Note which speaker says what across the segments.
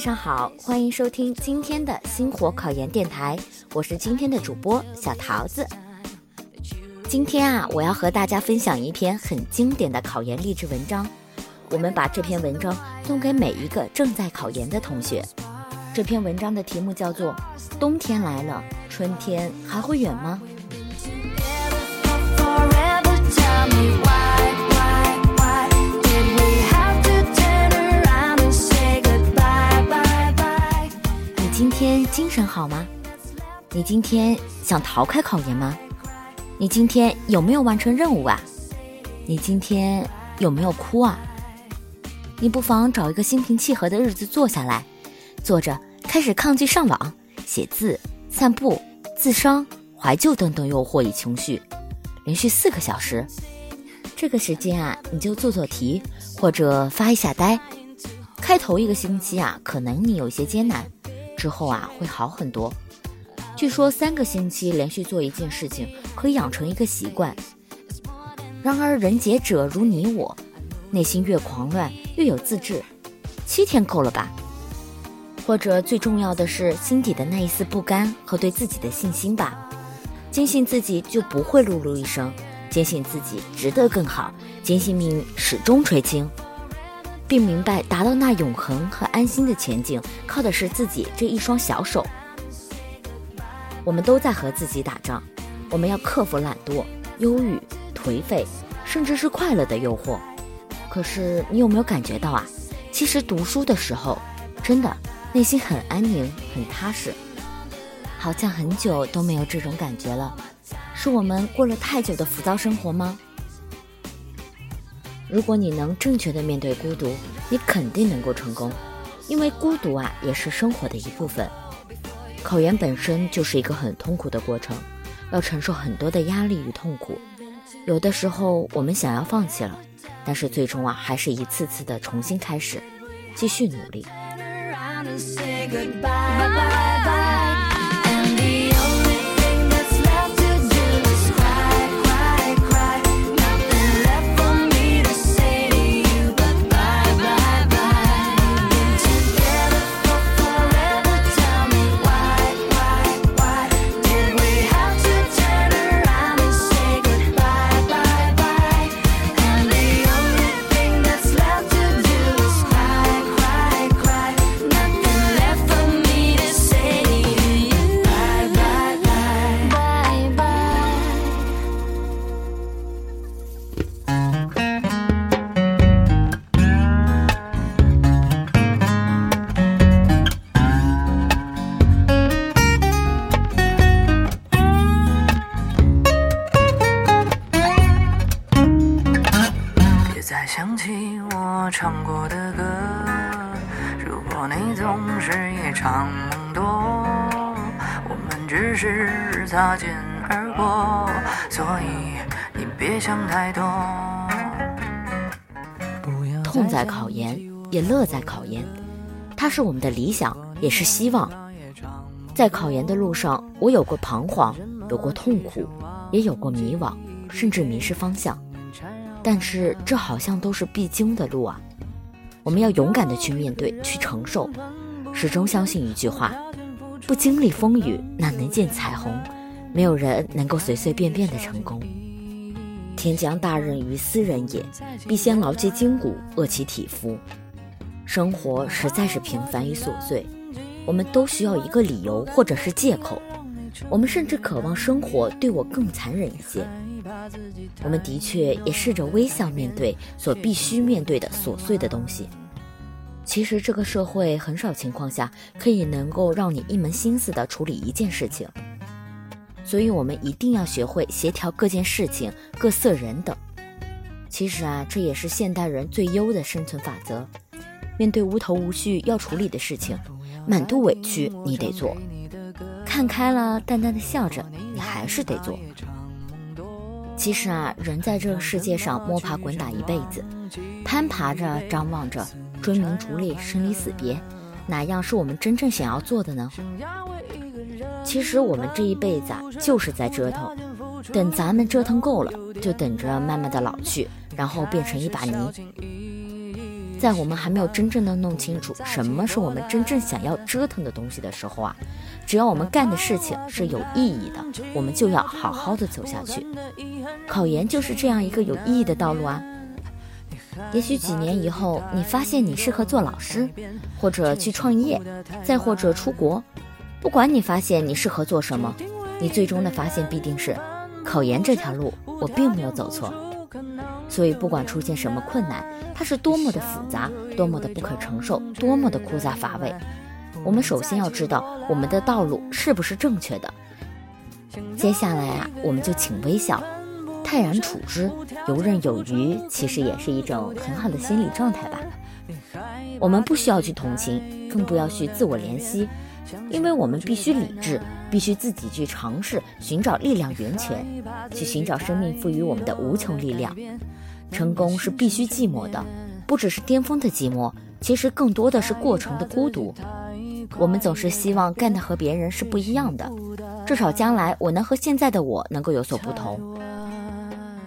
Speaker 1: 晚上好，欢迎收听今天的星火考研电台，我是今天的主播小桃子。今天啊，我要和大家分享一篇很经典的考研励志文章。我们把这篇文章送给每一个正在考研的同学。这篇文章的题目叫做《冬天来了，春天还会远吗》。精神好吗？你今天想逃开考研吗？你今天有没有完成任务啊？你今天有没有哭啊？你不妨找一个心平气和的日子坐下来，坐着开始抗拒上网、写字、散步、自伤、怀旧等等诱惑与情绪，连续四个小时。这个时间啊，你就做做题或者发一下呆。开头一个星期啊，可能你有些艰难。之后啊，会好很多。据说三个星期连续做一件事情，可以养成一个习惯。然而人杰者如你我，内心越狂乱越有自制，七天够了吧？或者最重要的是心底的那一丝不甘和对自己的信心吧。坚信自己就不会碌碌一生，坚信自己值得更好，坚信命运始终垂青。并明白，达到那永恒和安心的前景，靠的是自己这一双小手。我们都在和自己打仗，我们要克服懒惰、忧郁、颓废，甚至是快乐的诱惑。可是，你有没有感觉到啊？其实读书的时候，真的内心很安宁、很踏实，好像很久都没有这种感觉了。是我们过了太久的浮躁生活吗？如果你能正确的面对孤独，你肯定能够成功，因为孤独啊也是生活的一部分。考研本身就是一个很痛苦的过程，要承受很多的压力与痛苦。有的时候我们想要放弃了，但是最终啊还是一次次的重新开始，继续努力。我们只是擦肩而过，所以你别想太多。痛在考研，也乐在考研，它是我们的理想，也是希望。在考研的路上，我有过彷徨，有过痛苦，也有过迷惘，甚至迷失方向。但是这好像都是必经的路啊！我们要勇敢的去面对，去承受。始终相信一句话：不经历风雨，哪能见彩虹？没有人能够随随便便的成功。天将大任于斯人也，必先劳其筋骨，饿其体肤。生活实在是平凡与琐碎，我们都需要一个理由或者是借口。我们甚至渴望生活对我更残忍一些。我们的确也试着微笑面对所必须面对的琐碎的东西。其实这个社会很少情况下可以能够让你一门心思的处理一件事情，所以我们一定要学会协调各件事情、各色人等。其实啊，这也是现代人最优的生存法则。面对无头无绪要处理的事情，满肚委屈你得做，看开了淡淡的笑着，你还是得做。其实啊，人在这个世界上摸爬滚打一辈子，攀爬着、张望着、追名逐利、生离死别，哪样是我们真正想要做的呢？其实我们这一辈子啊，就是在折腾，等咱们折腾够了，就等着慢慢的老去，然后变成一把泥。在我们还没有真正的弄清楚什么是我们真正想要折腾的东西的时候啊，只要我们干的事情是有意义的，我们就要好好的走下去。考研就是这样一个有意义的道路啊。也许几年以后，你发现你适合做老师，或者去创业，再或者出国，不管你发现你适合做什么，你最终的发现必定是，考研这条路我并没有走错。所以，不管出现什么困难，它是多么的复杂，多么的不可承受，多么的枯燥乏味，我们首先要知道我们的道路是不是正确的。接下来啊，我们就请微笑，泰然处之，游刃有余，其实也是一种很好的心理状态吧。我们不需要去同情，更不要去自我怜惜，因为我们必须理智，必须自己去尝试寻找力量源泉，去寻找生命赋予我们的无穷力量。成功是必须寂寞的，不只是巅峰的寂寞，其实更多的是过程的孤独。我们总是希望干的和别人是不一样的，至少将来我能和现在的我能够有所不同。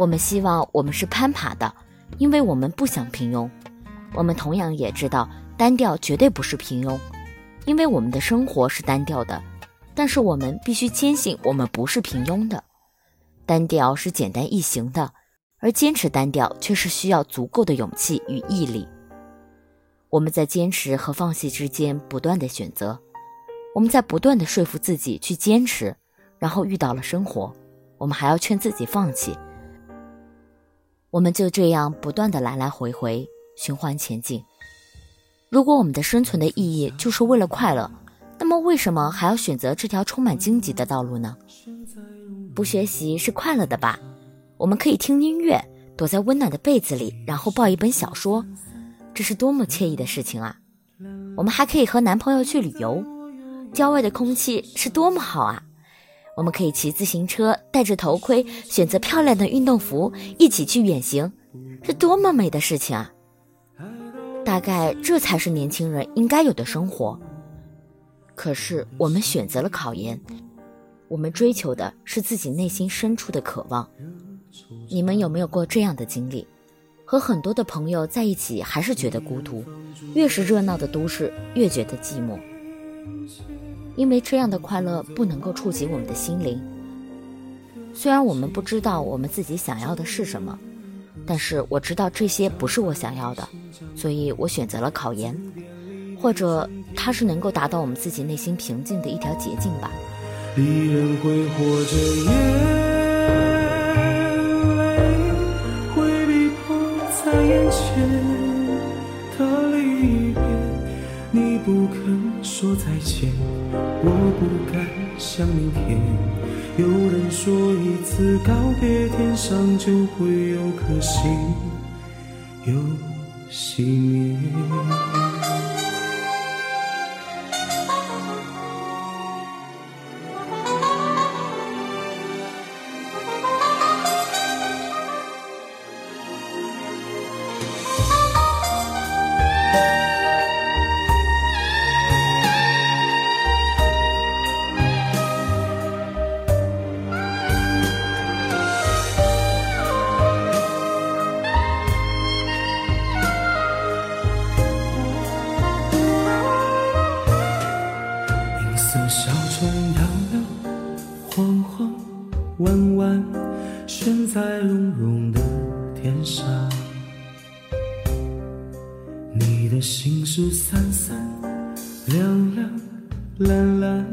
Speaker 1: 我们希望我们是攀爬的，因为我们不想平庸。我们同样也知道单调绝对不是平庸，因为我们的生活是单调的。但是我们必须坚信我们不是平庸的，单调是简单易行的。而坚持单调却是需要足够的勇气与毅力。我们在坚持和放弃之间不断的选择，我们在不断的说服自己去坚持，然后遇到了生活，我们还要劝自己放弃。我们就这样不断的来来回回循环前进。如果我们的生存的意义就是为了快乐，那么为什么还要选择这条充满荆棘的道路呢？不学习是快乐的吧？我们可以听音乐，躲在温暖的被子里，然后抱一本小说，这是多么惬意的事情啊！我们还可以和男朋友去旅游，郊外的空气是多么好啊！我们可以骑自行车，戴着头盔，选择漂亮的运动服，一起去远行，是多么美的事情啊！大概这才是年轻人应该有的生活。可是我们选择了考研，我们追求的是自己内心深处的渴望。你们有没有过这样的经历？和很多的朋友在一起，还是觉得孤独；越是热闹的都市，越觉得寂寞。因为这样的快乐不能够触及我们的心灵。虽然我们不知道我们自己想要的是什么，但是我知道这些不是我想要的，所以我选择了考研，或者它是能够达到我们自己内心平静的一条捷径吧。离人挥霍着夜眼前说再见，我不敢想明天。有人说一次告别，天上就会有颗星又熄灭。你的心事三三两两蓝蓝，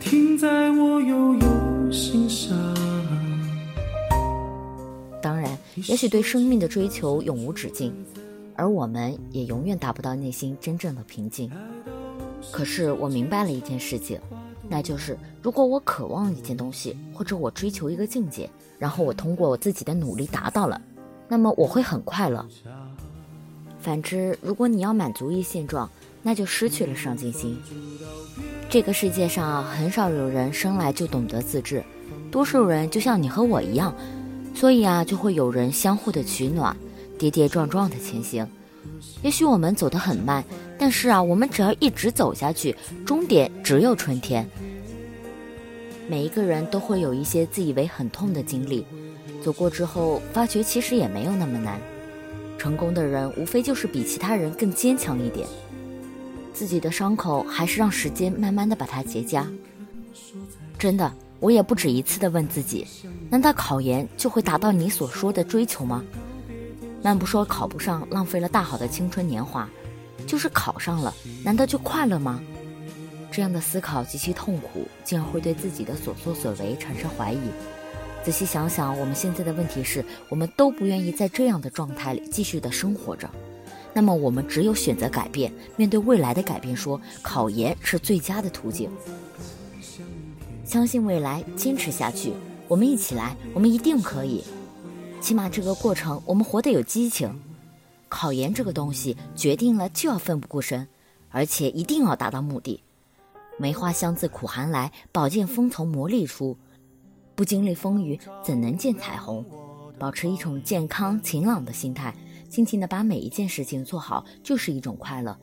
Speaker 1: 停在我悠悠心上。当然，也许对生命的追求永无止境，而我们也永远达不到内心真正的平静。可是我明白了一件事情，那就是如果我渴望一件东西，或者我追求一个境界，然后我通过我自己的努力达到了，那么我会很快乐。反之，如果你要满足于现状，那就失去了上进心。这个世界上啊很少有人生来就懂得自制，多数人就像你和我一样，所以啊，就会有人相互的取暖，跌跌撞撞的前行。也许我们走得很慢，但是啊，我们只要一直走下去，终点只有春天。每一个人都会有一些自以为很痛的经历，走过之后，发觉其实也没有那么难。
Speaker 2: 成功的人无非就是比其他人更坚强一点。自己的伤口还是让时间慢慢的把它结痂。真的，我也不止一次的问自己：难道考研就会达到你所说的追求吗？慢不说考不上，浪费了大好的青春年华，就是考上了，难道就快乐吗？这样的思考极其痛苦，竟然会对自己的所作所为产生怀疑。仔细想想，我们现在的问题是，我们都不愿意在这样的状态里继续的生活着。那么，我们只有选择改变，面对未来的改变，说考研是最佳的途径。相信未来，坚持下去，我们一起来，我们一定可以。起码这个过程，我们活得有激情。考研这个东西，决定了就要奋不顾身，而且一定要达到目的。梅花香自苦寒来，宝剑锋从磨砺出。不经历风雨，怎能见彩虹？保持一种健康晴朗的心态，尽情的把每一件事情做好，就是一种快乐。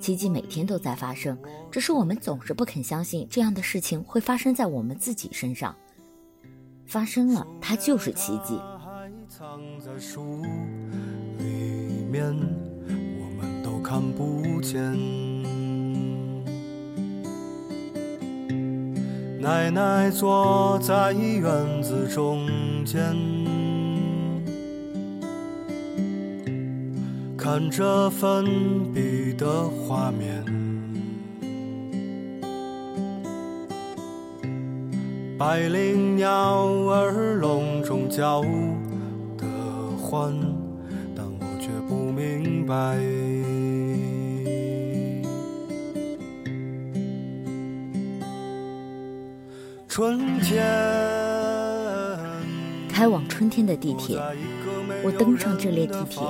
Speaker 2: 奇迹每天都在发生，只是我们总是不肯相信这样的事情会发生在我们自己身上。发生了，它就是奇迹。面我们都看不见。奶奶坐在院子中间，看着粉笔的画面，百灵鸟儿笼中叫的欢，白。春天，开往春天的地铁，我登上这列地铁，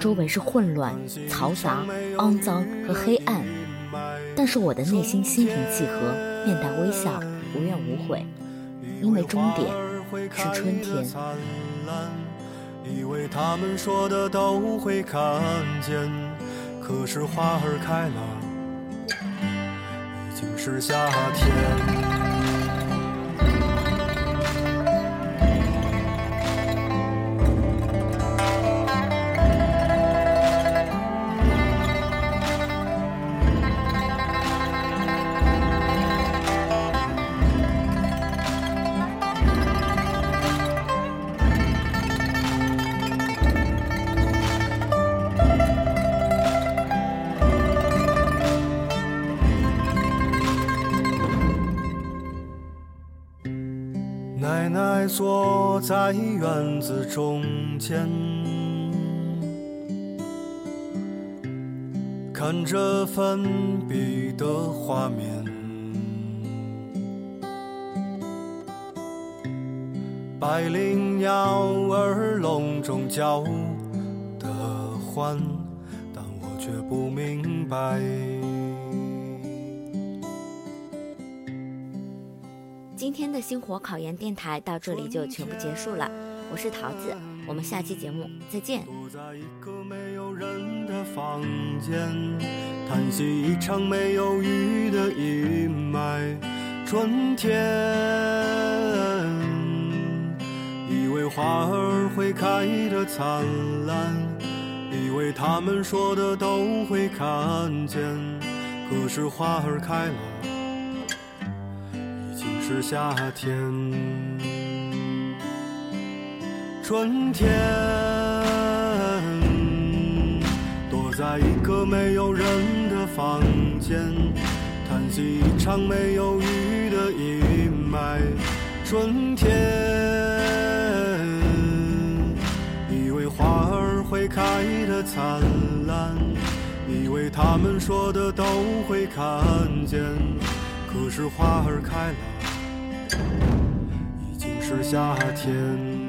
Speaker 2: 周围是混乱、嘈杂、肮脏和黑暗，但是我的内心心平气和，面带微笑，无怨无悔，因为终点是春天。他们说的都会看见，可是花儿开了，已经是夏天。坐在院子中间，看着粉笔的画面，百灵鸟儿笼中叫的欢，但我却不明白。今天的星火考研电台到这里就全部结束了，我是桃子，我们下期节目再见在一个没有人的房间。叹息一场没有雨的阴霾，春天，以为花儿会开得灿烂，以为他们说的都会看见，可是花儿开了。是夏天，春天，躲在一个没有人的房间，叹息一场没有雨的阴霾。春天，以为花儿会开得灿烂，以为他们说的都会看见，可是花儿开了。是夏天。